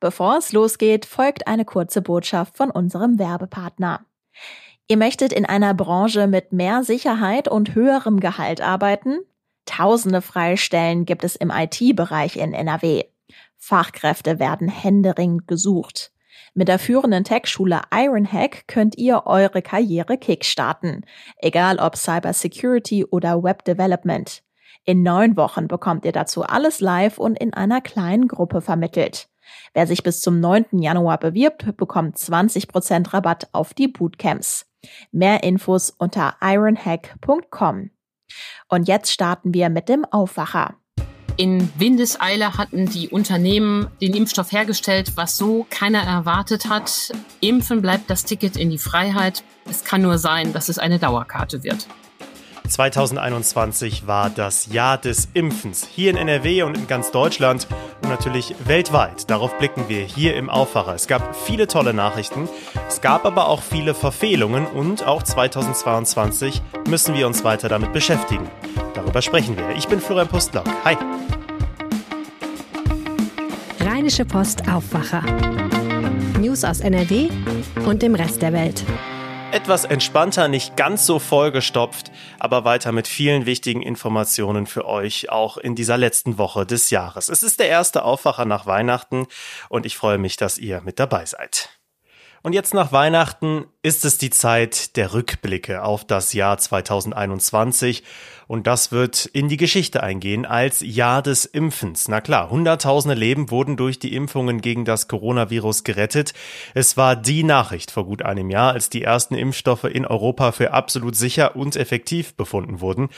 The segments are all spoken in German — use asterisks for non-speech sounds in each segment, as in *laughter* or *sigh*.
Bevor es losgeht, folgt eine kurze Botschaft von unserem Werbepartner. Ihr möchtet in einer Branche mit mehr Sicherheit und höherem Gehalt arbeiten? Tausende Freistellen gibt es im IT-Bereich in NRW. Fachkräfte werden händeringend gesucht. Mit der führenden Tech-Schule Ironhack könnt ihr eure Karriere kickstarten, egal ob Cybersecurity oder Web Development. In neun Wochen bekommt ihr dazu alles live und in einer kleinen Gruppe vermittelt. Wer sich bis zum 9. Januar bewirbt, bekommt 20% Rabatt auf die Bootcamps. Mehr Infos unter ironhack.com. Und jetzt starten wir mit dem Aufwacher. In Windeseile hatten die Unternehmen den Impfstoff hergestellt, was so keiner erwartet hat. Impfen bleibt das Ticket in die Freiheit. Es kann nur sein, dass es eine Dauerkarte wird. 2021 war das Jahr des Impfens hier in NRW und in ganz Deutschland und natürlich weltweit. Darauf blicken wir hier im Aufwacher. Es gab viele tolle Nachrichten, es gab aber auch viele Verfehlungen und auch 2022 müssen wir uns weiter damit beschäftigen. Darüber sprechen wir. Ich bin Florian Pustlock. Hi. Rheinische Post Aufwacher. News aus NRW und dem Rest der Welt etwas entspannter, nicht ganz so vollgestopft, aber weiter mit vielen wichtigen Informationen für euch, auch in dieser letzten Woche des Jahres. Es ist der erste Aufwacher nach Weihnachten und ich freue mich, dass ihr mit dabei seid. Und jetzt nach Weihnachten ist es die Zeit der Rückblicke auf das Jahr 2021 und das wird in die Geschichte eingehen als Jahr des Impfens. Na klar, Hunderttausende Leben wurden durch die Impfungen gegen das Coronavirus gerettet. Es war die Nachricht vor gut einem Jahr, als die ersten Impfstoffe in Europa für absolut sicher und effektiv befunden wurden.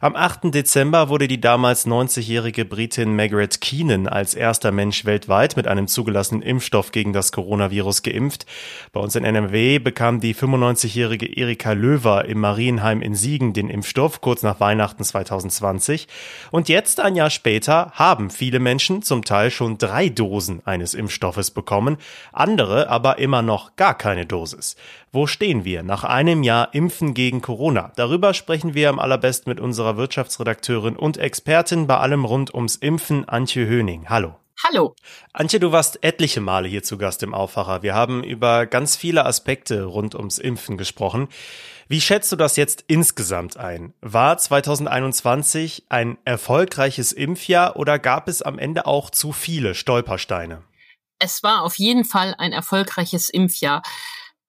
Am 8. Dezember wurde die damals 90-jährige Britin Margaret Keenan als erster Mensch weltweit mit einem zugelassenen Impfstoff gegen das Coronavirus geimpft. Bei uns in NMW bekam die 95-jährige Erika Löwer im Marienheim in Siegen den Impfstoff kurz nach Weihnachten Weihnachten 2020. Und jetzt, ein Jahr später, haben viele Menschen zum Teil schon drei Dosen eines Impfstoffes bekommen, andere aber immer noch gar keine Dosis. Wo stehen wir nach einem Jahr Impfen gegen Corona? Darüber sprechen wir am allerbesten mit unserer Wirtschaftsredakteurin und Expertin bei allem rund ums Impfen, Antje Höning. Hallo. Hallo. Antje, du warst etliche Male hier zu Gast im Aufwacher. Wir haben über ganz viele Aspekte rund ums Impfen gesprochen. Wie schätzt du das jetzt insgesamt ein? War 2021 ein erfolgreiches Impfjahr oder gab es am Ende auch zu viele Stolpersteine? Es war auf jeden Fall ein erfolgreiches Impfjahr.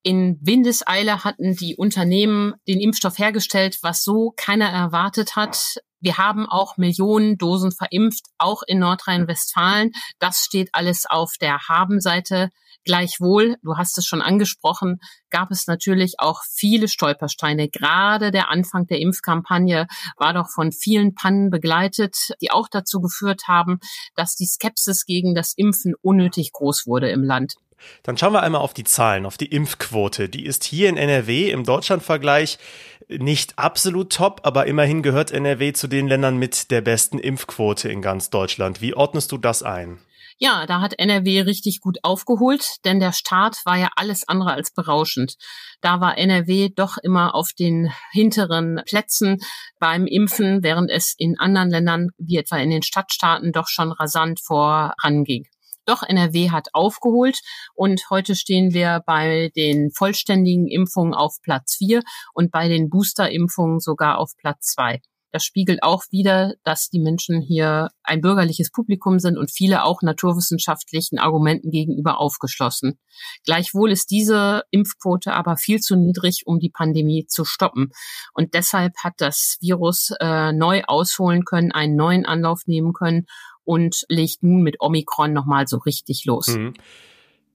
In Windeseile hatten die Unternehmen den Impfstoff hergestellt, was so keiner erwartet hat. Wir haben auch Millionen Dosen verimpft, auch in Nordrhein-Westfalen. Das steht alles auf der Habenseite Gleichwohl, du hast es schon angesprochen, gab es natürlich auch viele Stolpersteine. Gerade der Anfang der Impfkampagne war doch von vielen Pannen begleitet, die auch dazu geführt haben, dass die Skepsis gegen das Impfen unnötig groß wurde im Land. Dann schauen wir einmal auf die Zahlen, auf die Impfquote. Die ist hier in NRW im Deutschlandvergleich nicht absolut top, aber immerhin gehört NRW zu den Ländern mit der besten Impfquote in ganz Deutschland. Wie ordnest du das ein? Ja, da hat NRW richtig gut aufgeholt, denn der Start war ja alles andere als berauschend. Da war NRW doch immer auf den hinteren Plätzen beim Impfen, während es in anderen Ländern, wie etwa in den Stadtstaaten, doch schon rasant voranging. Doch NRW hat aufgeholt und heute stehen wir bei den vollständigen Impfungen auf Platz vier und bei den Boosterimpfungen sogar auf Platz zwei. Das spiegelt auch wieder, dass die Menschen hier ein bürgerliches Publikum sind und viele auch naturwissenschaftlichen Argumenten gegenüber aufgeschlossen. Gleichwohl ist diese Impfquote aber viel zu niedrig, um die Pandemie zu stoppen. Und deshalb hat das Virus äh, neu ausholen können, einen neuen Anlauf nehmen können und legt nun mit Omikron nochmal so richtig los. Mhm.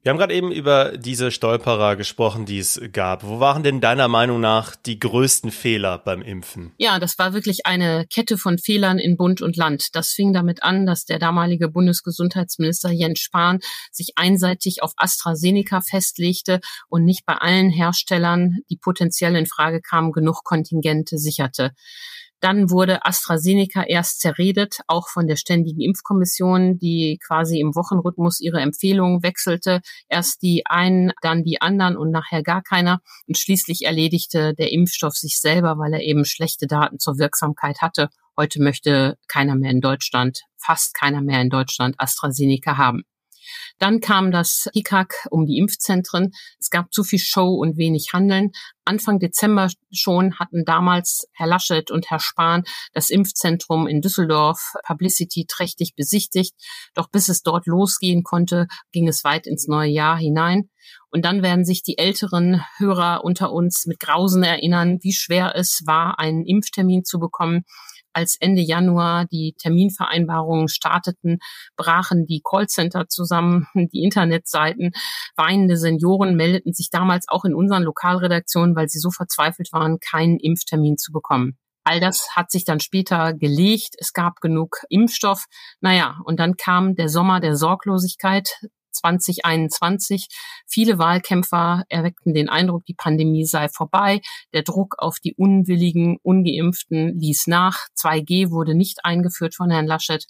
Wir haben gerade eben über diese Stolperer gesprochen, die es gab. Wo waren denn deiner Meinung nach die größten Fehler beim Impfen? Ja, das war wirklich eine Kette von Fehlern in Bund und Land. Das fing damit an, dass der damalige Bundesgesundheitsminister Jens Spahn sich einseitig auf AstraZeneca festlegte und nicht bei allen Herstellern, die potenziell in Frage kamen, genug Kontingente sicherte. Dann wurde AstraZeneca erst zerredet, auch von der Ständigen Impfkommission, die quasi im Wochenrhythmus ihre Empfehlungen wechselte. Erst die einen, dann die anderen und nachher gar keiner. Und schließlich erledigte der Impfstoff sich selber, weil er eben schlechte Daten zur Wirksamkeit hatte. Heute möchte keiner mehr in Deutschland, fast keiner mehr in Deutschland AstraZeneca haben. Dann kam das Hickhack um die Impfzentren. Es gab zu viel Show und wenig Handeln. Anfang Dezember schon hatten damals Herr Laschet und Herr Spahn das Impfzentrum in Düsseldorf Publicity trächtig besichtigt. Doch bis es dort losgehen konnte, ging es weit ins neue Jahr hinein. Und dann werden sich die älteren Hörer unter uns mit Grausen erinnern, wie schwer es war, einen Impftermin zu bekommen. Als Ende Januar die Terminvereinbarungen starteten, brachen die Callcenter zusammen, *laughs* die Internetseiten. Weinende Senioren meldeten sich damals auch in unseren Lokalredaktionen, weil sie so verzweifelt waren, keinen Impftermin zu bekommen. All das hat sich dann später gelegt. Es gab genug Impfstoff. Naja, und dann kam der Sommer der Sorglosigkeit. 2021. Viele Wahlkämpfer erweckten den Eindruck, die Pandemie sei vorbei. Der Druck auf die unwilligen, ungeimpften ließ nach. 2G wurde nicht eingeführt von Herrn Laschet.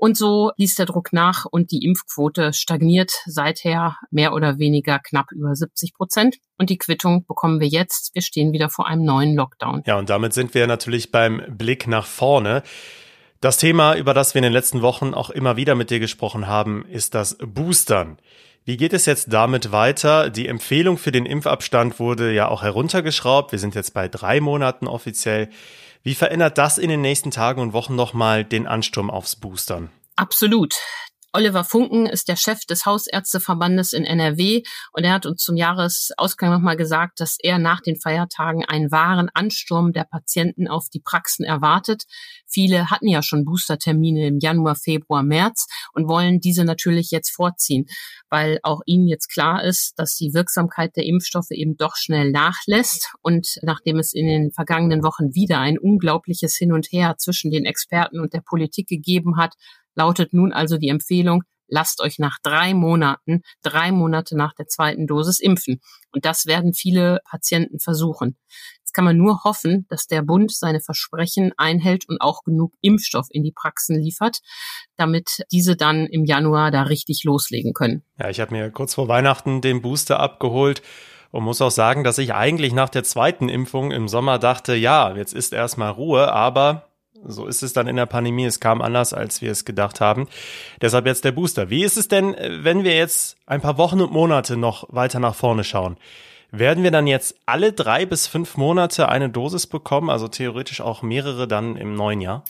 Und so ließ der Druck nach und die Impfquote stagniert seither mehr oder weniger knapp über 70 Prozent. Und die Quittung bekommen wir jetzt. Wir stehen wieder vor einem neuen Lockdown. Ja, und damit sind wir natürlich beim Blick nach vorne. Das Thema, über das wir in den letzten Wochen auch immer wieder mit dir gesprochen haben, ist das Boostern. Wie geht es jetzt damit weiter? Die Empfehlung für den Impfabstand wurde ja auch heruntergeschraubt. Wir sind jetzt bei drei Monaten offiziell. Wie verändert das in den nächsten Tagen und Wochen nochmal den Ansturm aufs Boostern? Absolut. Oliver Funken ist der Chef des Hausärzteverbandes in NRW und er hat uns zum Jahresausgang nochmal gesagt, dass er nach den Feiertagen einen wahren Ansturm der Patienten auf die Praxen erwartet. Viele hatten ja schon Boostertermine im Januar, Februar, März und wollen diese natürlich jetzt vorziehen, weil auch ihnen jetzt klar ist, dass die Wirksamkeit der Impfstoffe eben doch schnell nachlässt. Und nachdem es in den vergangenen Wochen wieder ein unglaubliches Hin und Her zwischen den Experten und der Politik gegeben hat, lautet nun also die Empfehlung, lasst euch nach drei Monaten, drei Monate nach der zweiten Dosis impfen. Und das werden viele Patienten versuchen. Jetzt kann man nur hoffen, dass der Bund seine Versprechen einhält und auch genug Impfstoff in die Praxen liefert, damit diese dann im Januar da richtig loslegen können. Ja, ich habe mir kurz vor Weihnachten den Booster abgeholt und muss auch sagen, dass ich eigentlich nach der zweiten Impfung im Sommer dachte, ja, jetzt ist erstmal Ruhe, aber so ist es dann in der Pandemie. Es kam anders, als wir es gedacht haben. Deshalb jetzt der Booster. Wie ist es denn, wenn wir jetzt ein paar Wochen und Monate noch weiter nach vorne schauen? Werden wir dann jetzt alle drei bis fünf Monate eine Dosis bekommen? Also theoretisch auch mehrere dann im neuen Jahr?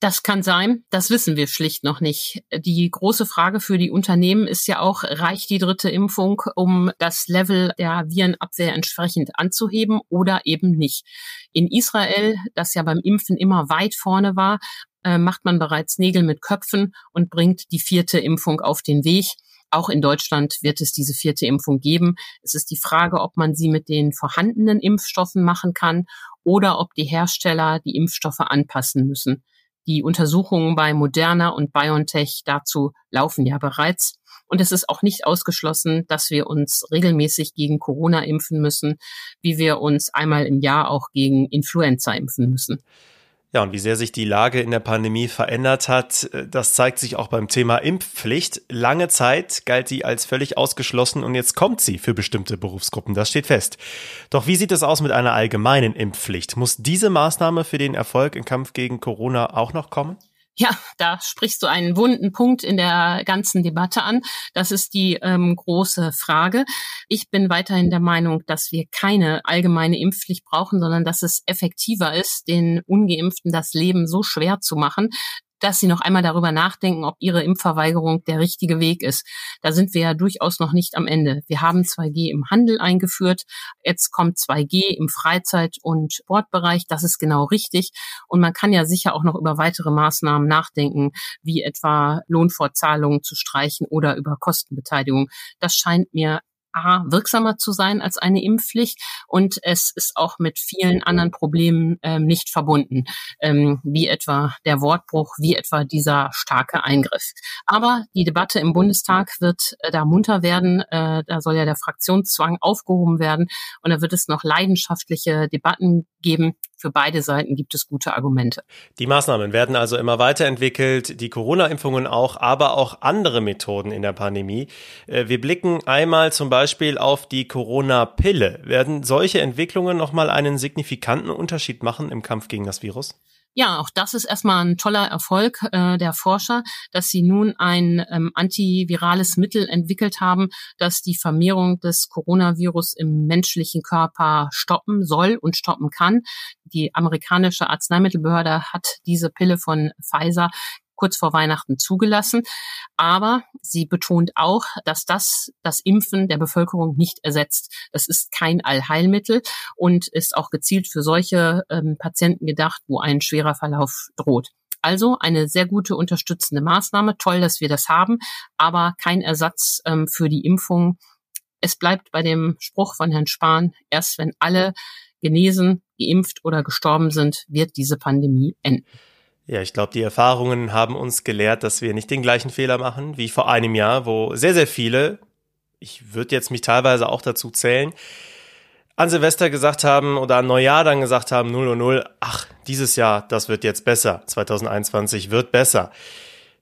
Das kann sein, das wissen wir schlicht noch nicht. Die große Frage für die Unternehmen ist ja auch, reicht die dritte Impfung, um das Level der Virenabwehr entsprechend anzuheben oder eben nicht. In Israel, das ja beim Impfen immer weit vorne war, äh, macht man bereits Nägel mit Köpfen und bringt die vierte Impfung auf den Weg. Auch in Deutschland wird es diese vierte Impfung geben. Es ist die Frage, ob man sie mit den vorhandenen Impfstoffen machen kann oder ob die Hersteller die Impfstoffe anpassen müssen. Die Untersuchungen bei Moderna und BioNTech dazu laufen ja bereits. Und es ist auch nicht ausgeschlossen, dass wir uns regelmäßig gegen Corona impfen müssen, wie wir uns einmal im Jahr auch gegen Influenza impfen müssen. Ja, und wie sehr sich die Lage in der Pandemie verändert hat, äh, das zeigt sich auch beim Thema Impfpflicht. Lange Zeit galt die als völlig ausgeschlossen und jetzt kommt sie für bestimmte Berufsgruppen. Das steht fest. Doch wie sieht es aus mit einer allgemeinen Impfpflicht? Muss diese Maßnahme für den Erfolg im Kampf gegen Corona auch noch kommen? Ja, da sprichst du einen wunden Punkt in der ganzen Debatte an. Das ist die ähm, große Frage. Ich bin weiterhin der Meinung, dass wir keine allgemeine Impfpflicht brauchen, sondern dass es effektiver ist, den Ungeimpften das Leben so schwer zu machen, dass sie noch einmal darüber nachdenken, ob ihre Impfverweigerung der richtige Weg ist. Da sind wir ja durchaus noch nicht am Ende. Wir haben 2G im Handel eingeführt. Jetzt kommt 2G im Freizeit- und Sportbereich. Das ist genau richtig. Und man kann ja sicher auch noch über weitere Maßnahmen nachdenken, wie etwa Lohnfortzahlungen zu streichen oder über Kostenbeteiligung. Das scheint mir A, wirksamer zu sein als eine Impfpflicht und es ist auch mit vielen anderen Problemen ähm, nicht verbunden, ähm, wie etwa der Wortbruch, wie etwa dieser starke Eingriff. Aber die Debatte im Bundestag wird äh, da munter werden, äh, da soll ja der Fraktionszwang aufgehoben werden und da wird es noch leidenschaftliche Debatten geben. Für beide Seiten gibt es gute Argumente. Die Maßnahmen werden also immer weiterentwickelt, die Corona-Impfungen auch, aber auch andere Methoden in der Pandemie. Äh, wir blicken einmal zum Beispiel auf die Corona-Pille. Werden solche Entwicklungen nochmal einen signifikanten Unterschied machen im Kampf gegen das Virus? Ja, auch das ist erstmal ein toller Erfolg äh, der Forscher, dass sie nun ein ähm, antivirales Mittel entwickelt haben, das die Vermehrung des Coronavirus im menschlichen Körper stoppen soll und stoppen kann. Die amerikanische Arzneimittelbehörde hat diese Pille von Pfizer kurz vor Weihnachten zugelassen. Aber sie betont auch, dass das das Impfen der Bevölkerung nicht ersetzt. Das ist kein Allheilmittel und ist auch gezielt für solche ähm, Patienten gedacht, wo ein schwerer Verlauf droht. Also eine sehr gute unterstützende Maßnahme. Toll, dass wir das haben, aber kein Ersatz ähm, für die Impfung. Es bleibt bei dem Spruch von Herrn Spahn, erst wenn alle genesen, geimpft oder gestorben sind, wird diese Pandemie enden. Ja, ich glaube, die Erfahrungen haben uns gelehrt, dass wir nicht den gleichen Fehler machen wie vor einem Jahr, wo sehr, sehr viele, ich würde jetzt mich teilweise auch dazu zählen, an Silvester gesagt haben oder an Neujahr dann gesagt haben, 0 und 0, ach, dieses Jahr, das wird jetzt besser, 2021 wird besser.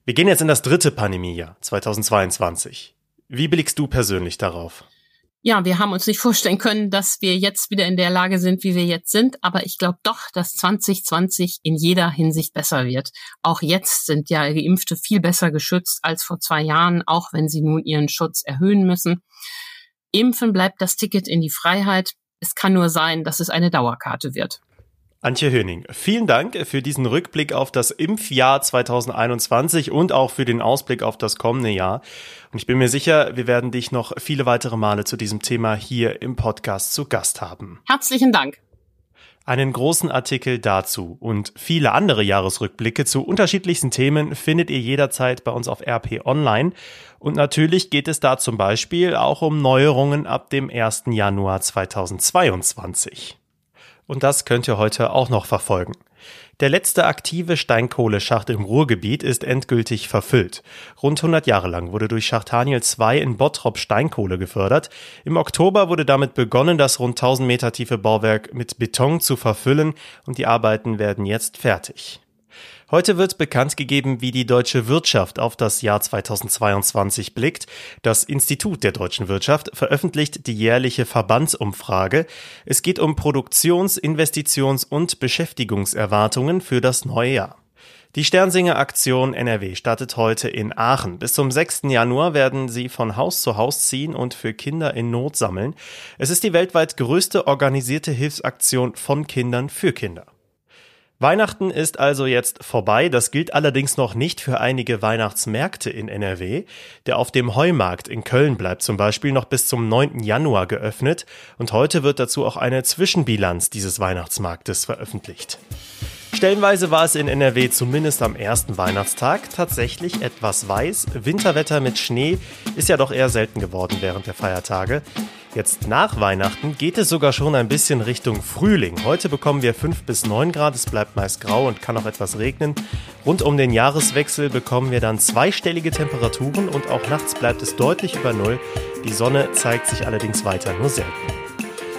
Wir gehen jetzt in das dritte Pandemiejahr, 2022. Wie blickst du persönlich darauf? Ja, wir haben uns nicht vorstellen können, dass wir jetzt wieder in der Lage sind, wie wir jetzt sind. Aber ich glaube doch, dass 2020 in jeder Hinsicht besser wird. Auch jetzt sind ja Geimpfte viel besser geschützt als vor zwei Jahren, auch wenn sie nun ihren Schutz erhöhen müssen. Impfen bleibt das Ticket in die Freiheit. Es kann nur sein, dass es eine Dauerkarte wird. Antje Höning, vielen Dank für diesen Rückblick auf das Impfjahr 2021 und auch für den Ausblick auf das kommende Jahr. Und ich bin mir sicher, wir werden dich noch viele weitere Male zu diesem Thema hier im Podcast zu Gast haben. Herzlichen Dank. Einen großen Artikel dazu und viele andere Jahresrückblicke zu unterschiedlichsten Themen findet ihr jederzeit bei uns auf RP Online. Und natürlich geht es da zum Beispiel auch um Neuerungen ab dem 1. Januar 2022 und das könnt ihr heute auch noch verfolgen. Der letzte aktive Steinkohleschacht im Ruhrgebiet ist endgültig verfüllt. Rund 100 Jahre lang wurde durch Schacht Haniel 2 in Bottrop Steinkohle gefördert. Im Oktober wurde damit begonnen, das rund 1000 Meter tiefe Bauwerk mit Beton zu verfüllen und die Arbeiten werden jetzt fertig. Heute wird bekannt gegeben, wie die deutsche Wirtschaft auf das Jahr 2022 blickt. Das Institut der deutschen Wirtschaft veröffentlicht die jährliche Verbandsumfrage. Es geht um Produktions-, Investitions- und Beschäftigungserwartungen für das neue Jahr. Die Sternsinger Aktion NRW startet heute in Aachen. Bis zum 6. Januar werden sie von Haus zu Haus ziehen und für Kinder in Not sammeln. Es ist die weltweit größte organisierte Hilfsaktion von Kindern für Kinder. Weihnachten ist also jetzt vorbei. Das gilt allerdings noch nicht für einige Weihnachtsmärkte in NRW. Der auf dem Heumarkt in Köln bleibt zum Beispiel noch bis zum 9. Januar geöffnet und heute wird dazu auch eine Zwischenbilanz dieses Weihnachtsmarktes veröffentlicht. Stellenweise war es in NRW zumindest am ersten Weihnachtstag tatsächlich etwas weiß. Winterwetter mit Schnee ist ja doch eher selten geworden während der Feiertage. Jetzt nach Weihnachten geht es sogar schon ein bisschen Richtung Frühling. Heute bekommen wir 5 bis 9 Grad, es bleibt meist grau und kann auch etwas regnen. Rund um den Jahreswechsel bekommen wir dann zweistellige Temperaturen und auch nachts bleibt es deutlich über Null. Die Sonne zeigt sich allerdings weiter nur selten.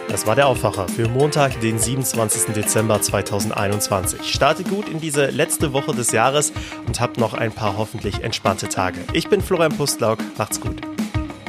Das war der Aufwacher für Montag, den 27. Dezember 2021. Startet gut in diese letzte Woche des Jahres und habt noch ein paar hoffentlich entspannte Tage. Ich bin Florian Pustlauk, macht's gut.